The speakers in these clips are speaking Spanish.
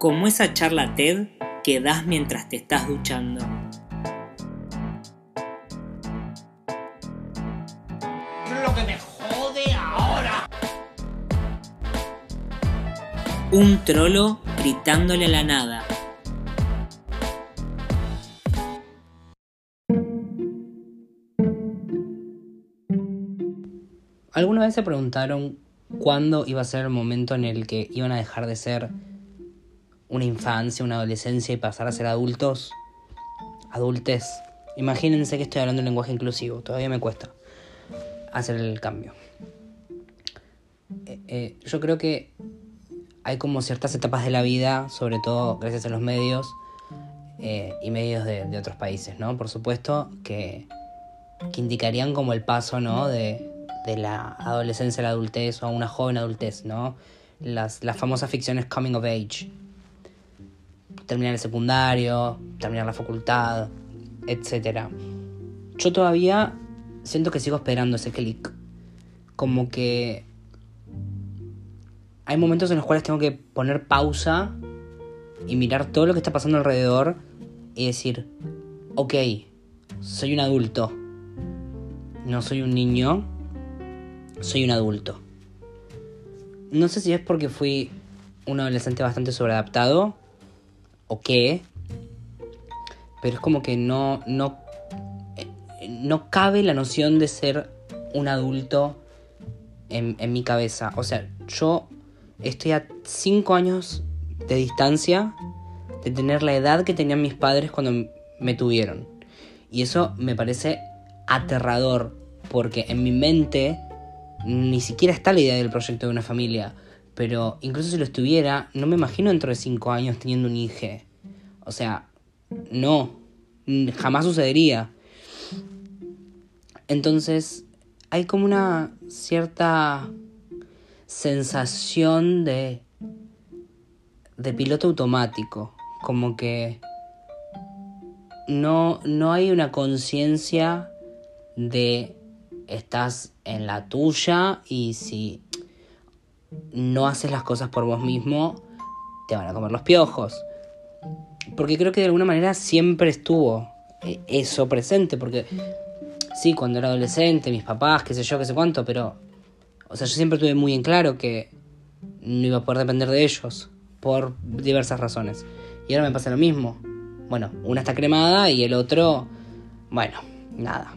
como esa charla TED que das mientras te estás duchando. Lo que me jode ahora. Un trolo gritándole a la nada. ¿Alguna vez se preguntaron cuándo iba a ser el momento en el que iban a dejar de ser una infancia, una adolescencia y pasar a ser adultos? Adultes. Imagínense que estoy hablando en lenguaje inclusivo, todavía me cuesta hacer el cambio. Eh, eh, yo creo que hay como ciertas etapas de la vida, sobre todo gracias a los medios eh, y medios de, de, otros países, ¿no? Por supuesto, que, que indicarían como el paso, ¿no? De, de la adolescencia a la adultez o a una joven adultez, ¿no? Las, las famosas ficciones coming of age. Terminar el secundario, terminar la facultad, etc. Yo todavía siento que sigo esperando ese clic. Como que hay momentos en los cuales tengo que poner pausa y mirar todo lo que está pasando alrededor y decir, ok, soy un adulto, no soy un niño, soy un adulto. No sé si es porque fui un adolescente bastante sobreadaptado o qué, pero es como que no, no, no cabe la noción de ser un adulto en, en mi cabeza. O sea, yo estoy a 5 años de distancia de tener la edad que tenían mis padres cuando me tuvieron. Y eso me parece aterrador, porque en mi mente ni siquiera está la idea del proyecto de una familia. Pero incluso si lo estuviera, no me imagino dentro de 5 años teniendo un hijo. O sea, no, jamás sucedería. Entonces, hay como una cierta sensación de de piloto automático, como que no no hay una conciencia de estás en la tuya y si no haces las cosas por vos mismo, te van a comer los piojos. Porque creo que de alguna manera siempre estuvo eh, eso presente, porque sí, cuando era adolescente, mis papás, qué sé yo, qué sé cuánto, pero, o sea, yo siempre tuve muy en claro que no iba a poder depender de ellos, por diversas razones. Y ahora me pasa lo mismo. Bueno, una está cremada y el otro, bueno, nada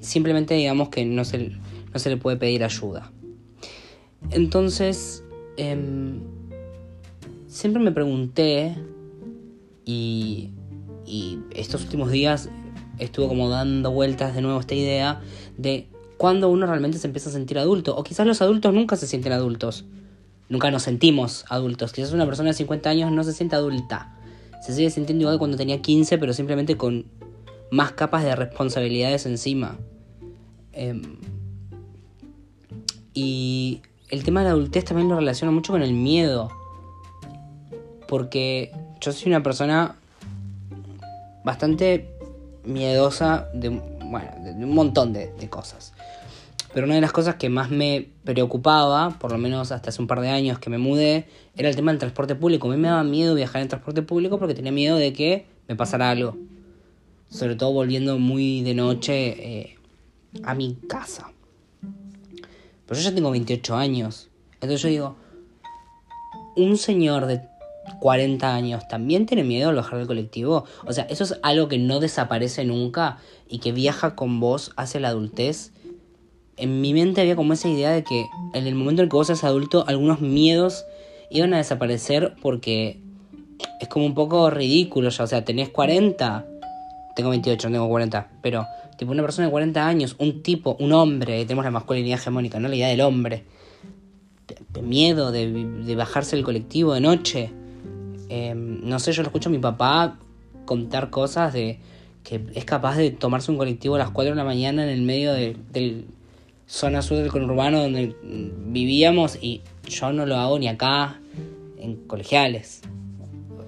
simplemente digamos que no se, no se le puede pedir ayuda. Entonces, em, siempre me pregunté y, y estos últimos días estuve como dando vueltas de nuevo esta idea de cuándo uno realmente se empieza a sentir adulto. O quizás los adultos nunca se sienten adultos. Nunca nos sentimos adultos. Quizás una persona de 50 años no se siente adulta. Se sigue sintiendo igual cuando tenía 15, pero simplemente con más capas de responsabilidades encima. Em, y el tema de la adultez también lo relaciona mucho con el miedo. Porque yo soy una persona bastante miedosa de, bueno, de un montón de, de, cosas. Pero una de las cosas que más me preocupaba, por lo menos hasta hace un par de años que me mudé, era el tema del transporte público. A mí me daba miedo viajar en transporte público porque tenía miedo de que me pasara algo sobre todo volviendo muy de noche eh, a mi casa. Pero yo ya tengo 28 años. Entonces yo digo, un señor de 40 años también tiene miedo a bajar del colectivo. O sea, eso es algo que no desaparece nunca y que viaja con vos hacia la adultez. En mi mente había como esa idea de que en el momento en que vos seas adulto, algunos miedos iban a desaparecer porque es como un poco ridículo ya. O sea, tenés 40 tengo 28, no tengo 40, pero tipo una persona de 40 años, un tipo, un hombre, tenemos la masculinidad hegemónica, no la idea del hombre, de, miedo de, bajarse el colectivo de noche. Em, no sé, yo lo escucho a mi papá contar cosas de que es capaz de tomarse un colectivo a las 4 de la mañana en el medio de, del zona sur del conurbano donde vivíamos y yo no lo hago ni acá en colegiales.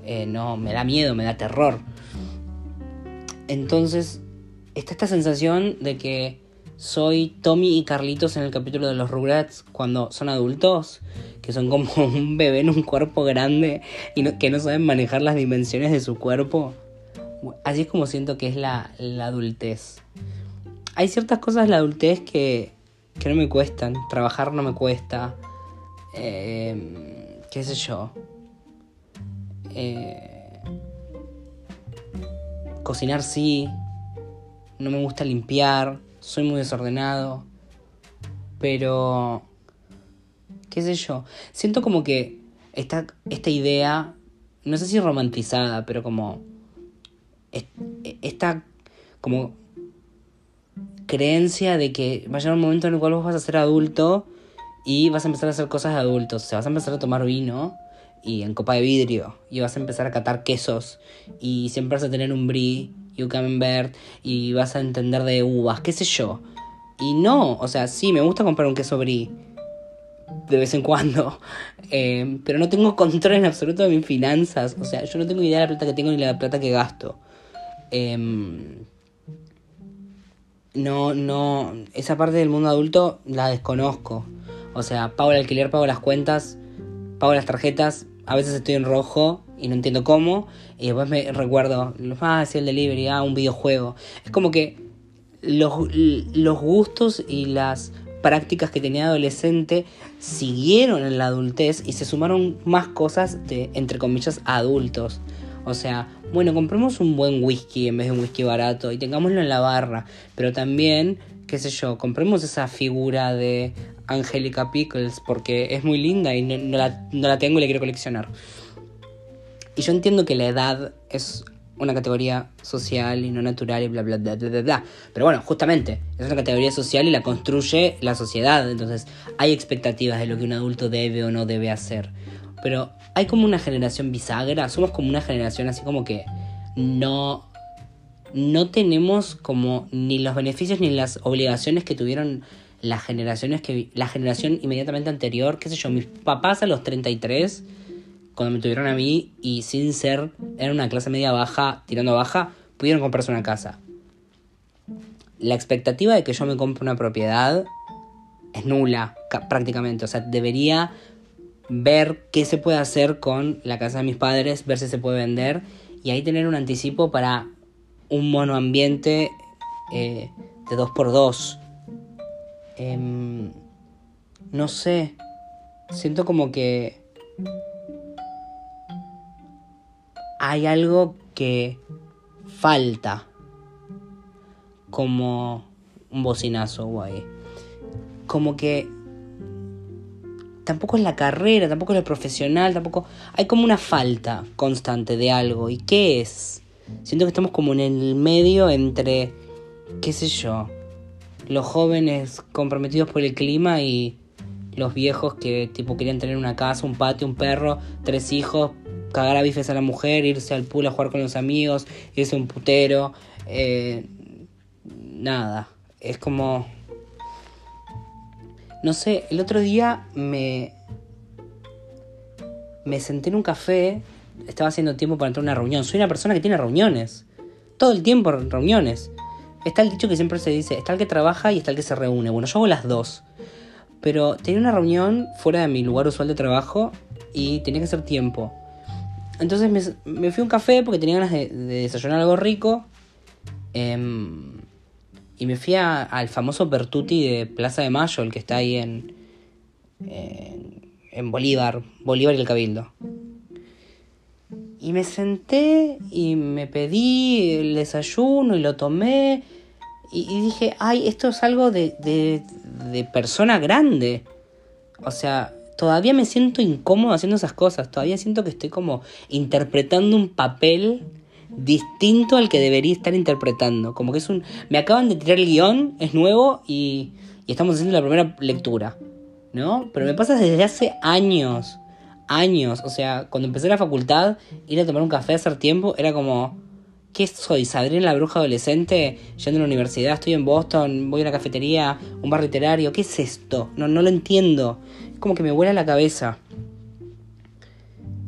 Eh, no, me da miedo, me da terror. Entonces, está esta sensación de que soy Tommy y Carlitos en el capítulo de los Rugrats cuando son adultos, que son como un bebé en un cuerpo grande y que no saben manejar las dimensiones de su cuerpo. Así es como siento que es la, la adultez. Hay ciertas cosas de la adultez que, que no me cuestan. Trabajar no me cuesta. Eh, ¿Qué sé yo? Eh, cocinar sí. No me gusta limpiar. Soy muy desordenado. Pero... ¿Qué sé yo? Siento como que esta, esta idea, no sé si romantizada, pero como... Esta como creencia de que va a llegar un momento en el cual vos vas a ser adulto y vas a empezar a hacer cosas de adultos. O sea, vas a empezar a tomar vino y en copa de vidrio y vas a empezar a catar quesos y siempre vas a tener un brie y un camembert y vas a entender de uvas, qué sé yo. Y no, o sea, sí, me gusta comprar un queso brie de vez en cuando, eh, pero no tengo control en absoluto de mis finanzas. O sea, yo no tengo idea de la plata que tengo ni la plata que gasto. Eh, no, no, esa parte del mundo adulto la desconozco. O sea, pago el alquiler, pago las cuentas, pago las tarjetas, a veces estoy en rojo y no entiendo cómo, y después me recuerdo, ah, sí, el delivery, ah, un videojuego. Es como que los, los gustos y las prácticas que tenía adolescente siguieron en la adultez y se sumaron más cosas de, entre comillas, adultos. O sea, bueno, compremos un buen whisky en vez de un whisky barato y tengámoslo en la barra. Pero también, qué sé yo, compremos esa figura de Angelica Pickles porque es muy linda y no, la, tengo y la quiero coleccionar. Y yo entiendo que la edad es una categoría social y no natural y bla bla bla bla bla Pero bueno, justamente, es una categoría social y la construye la sociedad. Entonces hay expectativas de lo que un adulto debe o no debe hacer. Pero hay como una generación bisagra, somos como una generación así como que no no tenemos como ni los beneficios ni las obligaciones que tuvieron las generaciones que la generación inmediatamente anterior, qué sé yo, mis papás a los 33 cuando me tuvieron a mí y sin ser era una clase media baja, tirando baja, pudieron comprarse una casa. La expectativa de que yo me compre una propiedad es nula prácticamente, o sea, debería ver qué se puede hacer con la casa de mis padres, ver si se puede vender y ahí tener un anticipo para un monoambiente eh, de 2x2. Em, no sé, siento como que hay algo que falta como un bocinazo guay. Como que tampoco es la carrera, tampoco es lo profesional, tampoco... Hay como una falta constante de algo. ¿Y qué es? Siento que estamos como en el medio entre, qué sé yo, los jóvenes comprometidos por el clima y los viejos que tipo querían tener una casa, un patio, un perro, tres hijos, cagar a bifes a la mujer, irse al pool a jugar con los amigos, irse a un putero. Eh, nada, es como no sé, el otro día me. Me senté en un café, estaba haciendo tiempo para entrar a una reunión. Soy una persona que tiene reuniones. Todo el tiempo reuniones. Está el dicho que siempre se dice: está el que trabaja y está el que se reúne. Bueno, yo hago las dos. Pero tenía una reunión fuera de mi lugar usual de trabajo y tenía que hacer tiempo. Entonces me, fui a un café porque tenía ganas de, desayunar algo rico. Eh, y me fui al famoso Bertuti de Plaza de Mayo, el que está ahí en, en, Bolívar, Bolívar y el Cabildo. Y me senté y me pedí el desayuno y lo tomé. Y, dije, ay, esto es algo de, de, de persona grande. O sea, todavía me siento incómodo haciendo esas cosas. Todavía siento que estoy como interpretando un papel distinto al que debería estar interpretando. Como que es un... Me acaban de tirar el guion, es nuevo y, y estamos haciendo la primera lectura. ¿No? Pero me pasa desde hace años. Años. O sea, cuando empecé la facultad, ir a tomar un café hace tiempo era como... ¿Qué soy? ¿Sabrina la bruja adolescente? Yendo a la universidad, estoy en Boston, voy a una cafetería, un bar literario. ¿Qué es esto? No, no lo entiendo. Es como que me vuela la cabeza.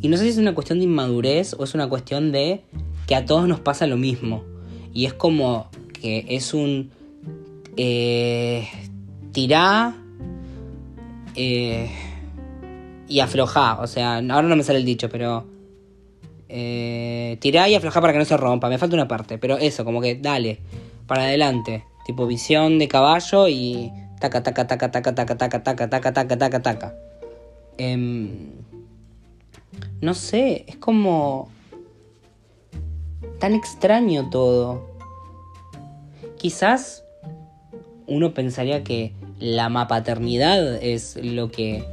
Y no sé si es una cuestión de inmadurez o es una cuestión de que a todos nos pasa lo mismo. Y es como que es un eh, tirá eh, y aflojá. O sea, ahora no me sale el dicho, pero eh, tirá y aflojá para que no se rompa. Me falta una parte, pero eso, como que dale, para adelante. Tipo visión de caballo y taca, taca, taca, taca, taca, taca, taca, taca, taca, taca, taca. Em, no sé, es como tan extraño todo. Quizás uno pensaría que la mapaternidad es lo que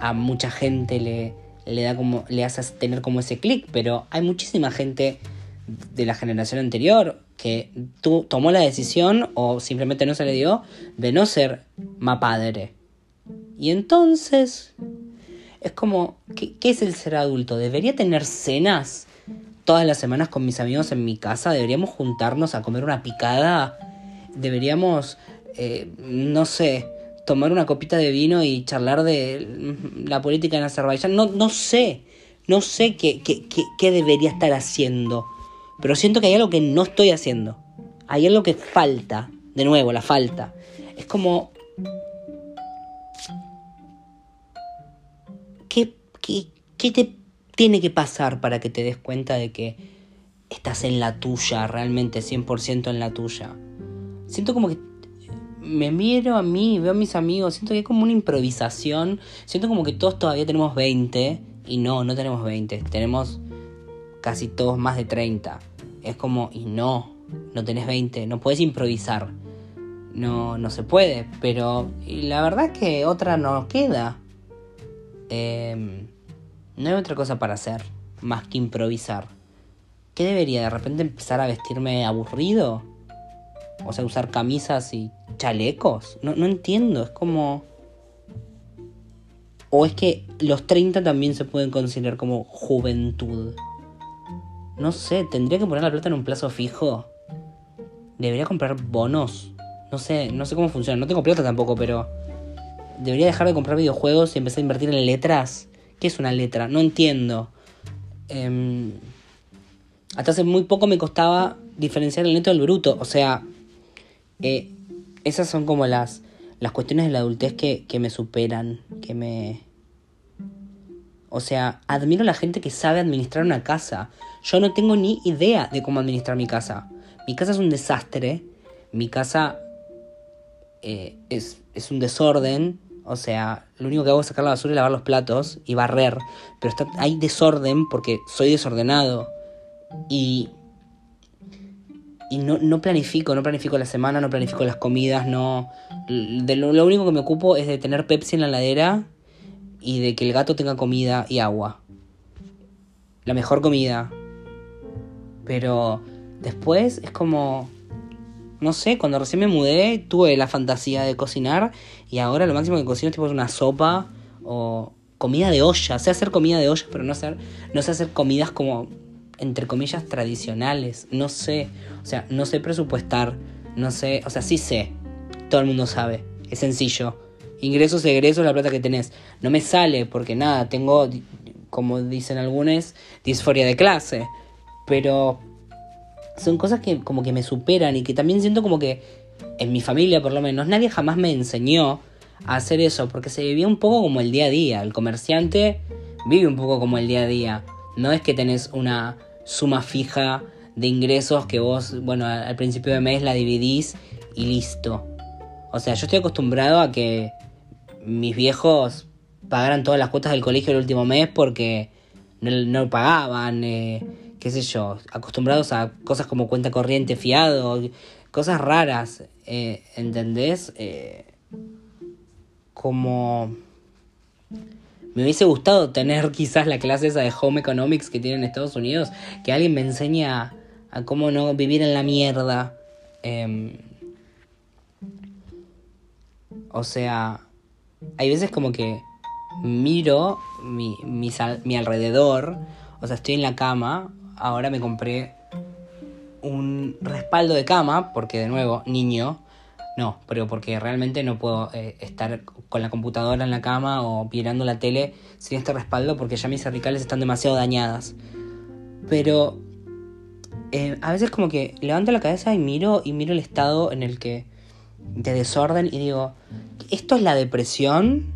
a mucha gente le, le da como le hace tener como ese clic, pero hay muchísima gente de la generación anterior que tú tomó la decisión o simplemente no se le dio de no ser mapadre. Y entonces es como, ¿qué, ¿qué, es el ser adulto? ¿Debería tener cenas todas las semanas con mis amigos en mi casa? ¿Deberíamos juntarnos a comer una picada? ¿Deberíamos, eh, no sé, tomar una copita de vino y charlar de la política en Azerbaiyán? No, no sé, no sé qué, qué, qué, qué debería estar haciendo. Pero siento que hay algo que no estoy haciendo. Hay algo que falta. De nuevo, la falta. Es como ¿qué, qué, te tiene que pasar para que te des cuenta de que estás en la tuya, realmente 100% en la tuya? Siento como que me miro a mí, veo a mis amigos, siento que hay como una improvisación, siento como que todos todavía tenemos 20 y no, no tenemos 20, tenemos casi todos más de 30. Es como, y no, no tenés 20, no puedes improvisar. No, no se puede, pero la verdad es que otra no queda. Eh, no hay otra cosa para hacer más que improvisar. ¿Qué debería de repente empezar a vestirme aburrido? O sea, usar camisas y chalecos. No, no entiendo, es como... O es que los 30 también se pueden considerar como juventud. No sé, tendría que poner la plata en un plazo fijo. Debería comprar bonos. No sé, no sé cómo funciona. No tengo plata tampoco, pero debería dejar de comprar videojuegos y empezar a invertir en letras. ¿Qué es una letra? No entiendo. Eh, hasta hace muy poco me costaba diferenciar el neto del bruto. O sea, eh, esas son como las, las cuestiones de la adultez que, que me superan, que me... O sea, admiro a la gente que sabe administrar una casa. Yo no tengo ni idea de cómo administrar mi casa. Mi casa es un desastre. Mi casa eh, es, es un desorden. O sea, lo único que hago es sacar la basura y lavar los platos y barrer. Pero está, hay desorden porque soy desordenado. Y. Y no, no planifico, no planifico la semana, no planifico las comidas, no. De lo, único que me ocupo es de tener Pepsi en la ladera y de que el gato tenga comida y agua. La mejor comida. Pero después es como no sé, cuando recién me mudé tuve la fantasía de cocinar y ahora lo máximo que cocino es tipo una sopa o comida de olla. Sé hacer comida de olla, pero no sé, no sé hacer comidas como, entre comillas, tradicionales. No sé, o sea, no sé presupuestar, no sé, o sea, sí sé, todo el mundo sabe, es sencillo. Ingresos, egresos, la plata que tenés. No me sale porque nada, tengo, como dicen algunos, disforia de clase. Pero son cosas que como que me superan y que también siento como que en mi familia por lo menos nadie jamás me enseñó a hacer eso porque se vivía un poco como el día a día. El comerciante vive un poco como el día a día. No es que tenés una suma fija de ingresos que vos, bueno, al principio de mes la dividís y listo. O sea, yo estoy acostumbrado a que mis viejos pagaran todas las cuotas del colegio el último mes porque no, no pagaban. Eh, qué sé yo, acostumbrados a cosas como cuenta corriente, fiado, cosas raras, eh, ¿entendés? Eh, como me hubiese gustado tener quizás la clase esa de Home Economics que tienen en Estados Unidos, que alguien me enseña a cómo no vivir en la mierda. Eh, o sea, hay veces como que miro mi, mi, mi alrededor, o sea, estoy en la cama ahora me compré un respaldo de cama, porque de nuevo, niño, no, pero porque realmente no puedo eh, estar con la computadora en la cama o mirando la tele sin este respaldo porque ya mis cervicales están demasiado dañadas. Pero eh, a veces como que levanto la cabeza y miro y miro el estado en el que de desorden y digo, ¿esto es la depresión?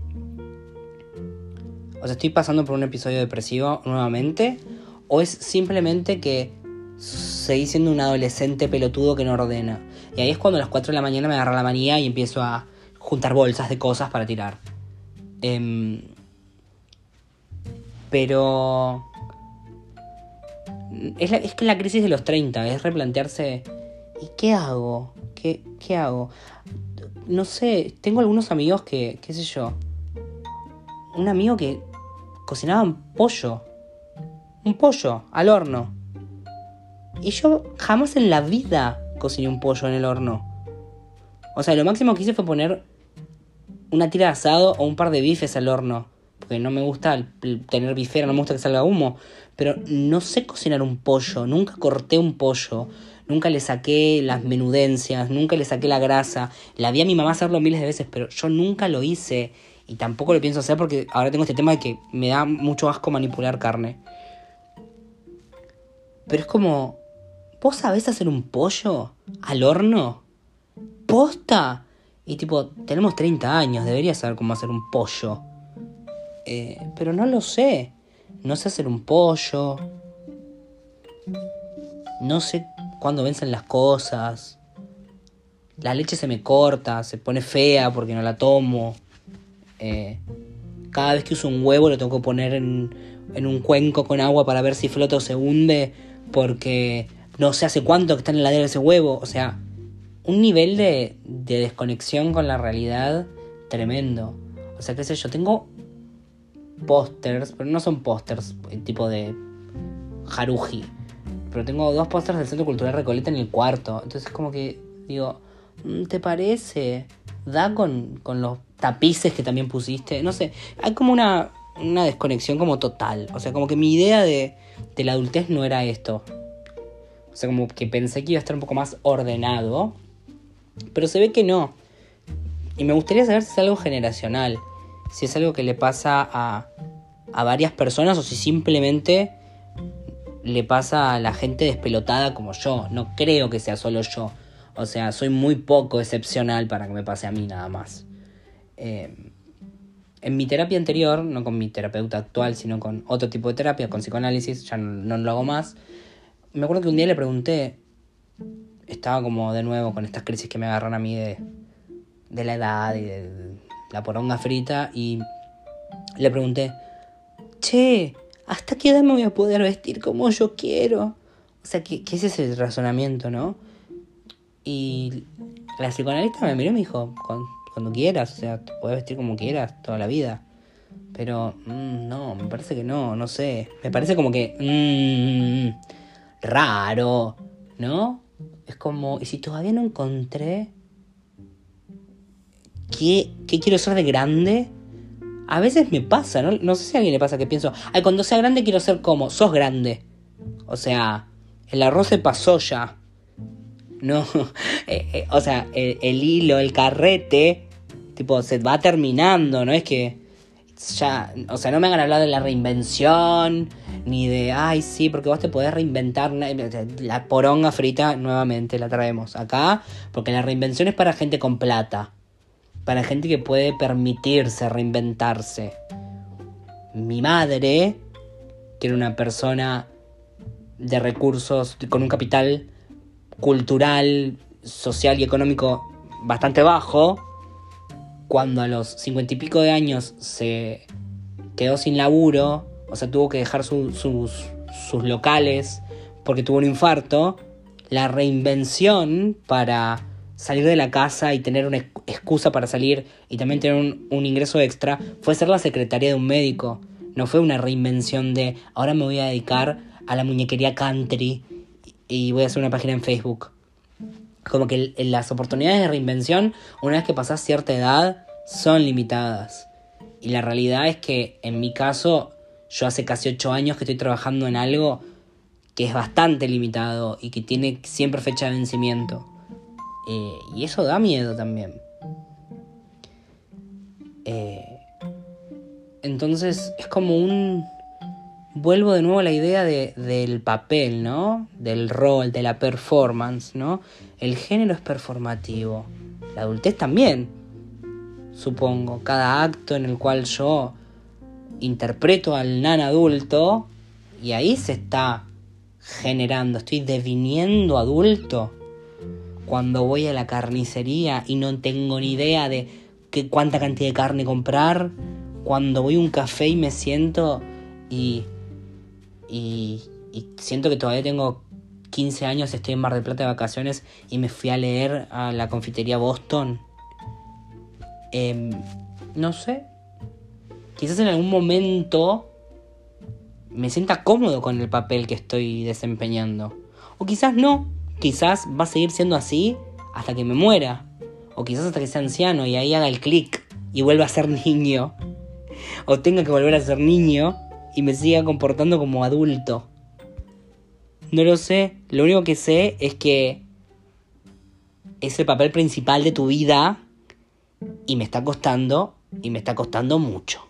O sea, ¿estoy pasando por un episodio depresivo nuevamente? ¿O es simplemente que seguí siendo un adolescente pelotudo que no ordena? Y ahí es cuando a las 4 de la mañana me agarra la manía y empiezo a juntar bolsas de cosas para tirar. Em, pero... Es, es que la crisis de los 30, es replantearse, ¿y qué hago? ¿Qué, qué hago? No sé, tengo algunos amigos que, qué sé yo, un amigo que cocinaban pollo, un pollo al horno. Y yo jamás en la vida cociné un pollo en el horno. O sea, lo máximo que hice fue poner una tira de asado o un par de bifes al horno. Porque no me gusta tener bifera, no me gusta que salga humo. Pero no sé cocinar un pollo, nunca corté un pollo, nunca le saqué las menudencias, nunca le saqué la grasa. La vi a mi mamá hacerlo miles de veces, pero yo nunca lo hice. Y tampoco lo pienso hacer porque ahora tengo este tema de que me da mucho asco manipular carne. Pero es como, ¿vos sabés hacer un pollo al horno? ¿Posta? Y tipo, tenemos 30 años, deberías saber cómo hacer un pollo. Eh, pero no lo sé. No sé hacer un pollo. No sé cuándo vencen las cosas. La leche se me corta, se pone fea porque no la tomo. Eh, cada vez que uso un huevo lo tengo que poner en, en un cuenco con agua para ver si flota o se hunde. Porque no sé hace cuánto que está en la heladera ese huevo. O sea, un nivel de, de desconexión con la realidad tremendo. O sea, qué sé yo, tengo pósters, pero no son pósters tipo de Haruji. Pero tengo dos pósters del Centro Cultural Recoleta en el cuarto. Entonces como que digo, mm, ¿te parece? Da con, con los tapices que también pusiste. No sé, hay como una, una desconexión como total. O sea, como que mi idea de, de la adultez no era esto. O sea, como que pensé que iba a estar un poco más ordenado. Pero se ve que no. Y me gustaría saber si es algo generacional. Si es algo que le pasa a, a varias personas o si simplemente le pasa a la gente despelotada como yo. No creo que sea solo yo. O sea, soy muy poco excepcional para que me pase a mí nada más. Eh, en mi terapia anterior, no con mi terapeuta actual, sino con otro tipo de terapia, con psicoanálisis, ya no, no lo hago más. Me acuerdo que un día le pregunté, estaba como de nuevo con estas crisis que me agarran a mí de, de la edad y de, de la poronga frita, y le pregunté, che, ¿hasta qué edad me voy a poder vestir como yo quiero? O sea, ¿qué, qué es ese razonamiento, no? Y la psicoanalista me miró y me dijo, "Cuan- cuando quieras, o sea, te puedes vestir como quieras toda la vida. Pero, mm, no, me parece que no, no sé. Me parece como que, mm, raro, ¿no? Es como, y si todavía no encontré qué, qué quiero ser de grande, a veces me pasa, ¿no? No sé si a alguien le pasa que pienso, ay, cuando sea grande quiero ser como, sos grande. O sea, el arroz se pasó ya. No, eh, eh, o sea, el, el hilo, el carrete, tipo, se va terminando, ¿no? Es que ya, o sea, no me hagan hablar de la reinvención, ni de, ay, sí, porque vos te podés reinventar. La poronga frita, nuevamente la traemos acá, porque la reinvención es para gente con plata, para gente que puede permitirse reinventarse. Mi madre, que era una persona de recursos, con un capital cultural, social y económico bastante bajo, cuando a los cincuenta y pico de años se quedó sin laburo, o sea, tuvo que dejar su- sus, locales porque tuvo un infarto, la reinvención para salir de la casa y tener una ex- excusa para salir y también tener un, ingreso extra fue ser la secretaria de un médico. No fue una reinvención de ahora me voy a dedicar a la muñequería country y voy a hacer una página en Facebook como que las oportunidades de reinvención, una vez que pasás cierta edad, son limitadas. Y la realidad es que en mi caso, yo hace casi ocho años que estoy trabajando en algo que es bastante limitado y que tiene siempre fecha de vencimiento. Eh, y eso da miedo también. Eh, entonces es como un... Vuelvo de nuevo a la idea de, del papel, ¿no? Del rol, de la performance, ¿no? El género es performativo. la adultez también, supongo. Cada acto en el cual yo interpreto al nan adulto y ahí se está generando, estoy deviniendo adulto. Cuando voy a la carnicería y no tengo ni idea de qué, cuánta cantidad de carne comprar. Cuando voy a un café y me siento y, y, y siento que todavía tengo 15 años, estoy en Mar del Plata de vacaciones y me fui a leer a la confitería Boston. Em, no sé. Quizás en algún momento me sienta cómodo con el papel que estoy desempeñando. O quizás no. Quizás va a seguir siendo así hasta que me muera. O quizás hasta que sea anciano y ahí haga el clic y vuelva a ser niño. O tenga que volver a ser niño y me siga comportando como adulto. No lo sé. Lo único que sé es que es el papel principal de tu vida y me está costando y me está costando mucho.